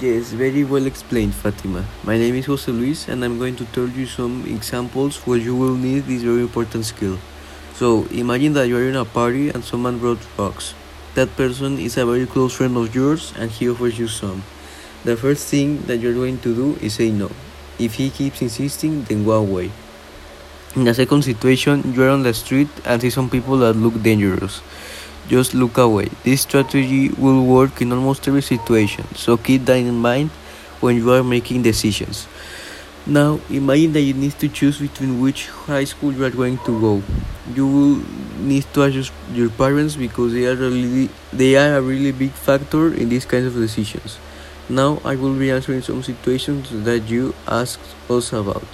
Yes, very well explained, Fatima. My name is Jose Luis, and I'm going to tell you some examples where you will need this very important skill. So, imagine that you are in a party and someone brought rocks. That person is a very close friend of yours, and he offers you some. The first thing that you're going to do is say no. If he keeps insisting, then go away. In the second situation, you are on the street and see some people that look dangerous just look away. This strategy will work in almost every situation, so keep that in mind when you are making decisions. Now, imagine that you need to choose between which high school you are going to go. You will need to ask your parents because they are really they are a really big factor in these kinds of decisions. Now, I will be answering some situations that you asked us about.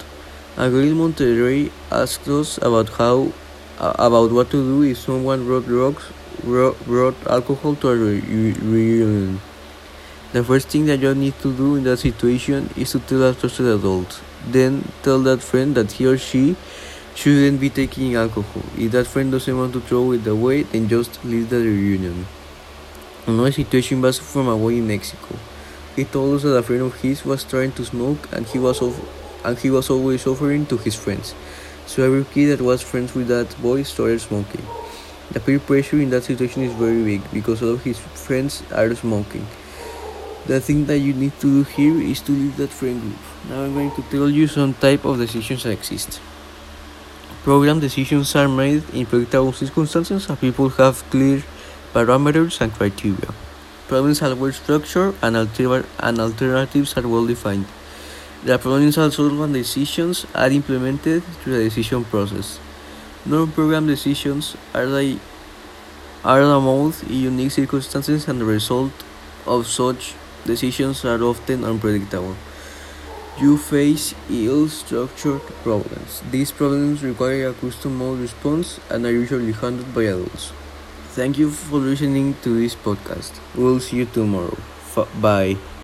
Aguil Monterrey asked us about how about what to do if someone brought rocks brought alcohol to a reunion. The first thing that you need to do in that situation is to tell a trusted adult. Then tell that friend that he or she shouldn't be taking alcohol. If that friend doesn't want to throw it away, then just leave the reunion. Another situation was from a boy in Mexico. He told us that a friend of his was trying to smoke and he was and he was always offering to his friends. So every kid that was friends with that boy started smoking. The peer pressure in that situation is very big because all of his friends are smoking. The thing that you need to do here is to leave that friend group. Now I'm going to tell you some type of decisions that exist. Program decisions are made in predictable circumstances and people have clear parameters and criteria. Problems are well structured and, alter- and alternatives are well defined. The problems are solved and decisions are implemented through the decision process. Non-program decisions are the, are the most unique circumstances and the result of such decisions are often unpredictable. You face ill-structured problems. These problems require a custom-made response and are usually handled by adults. Thank you for listening to this podcast. We'll see you tomorrow. F- bye.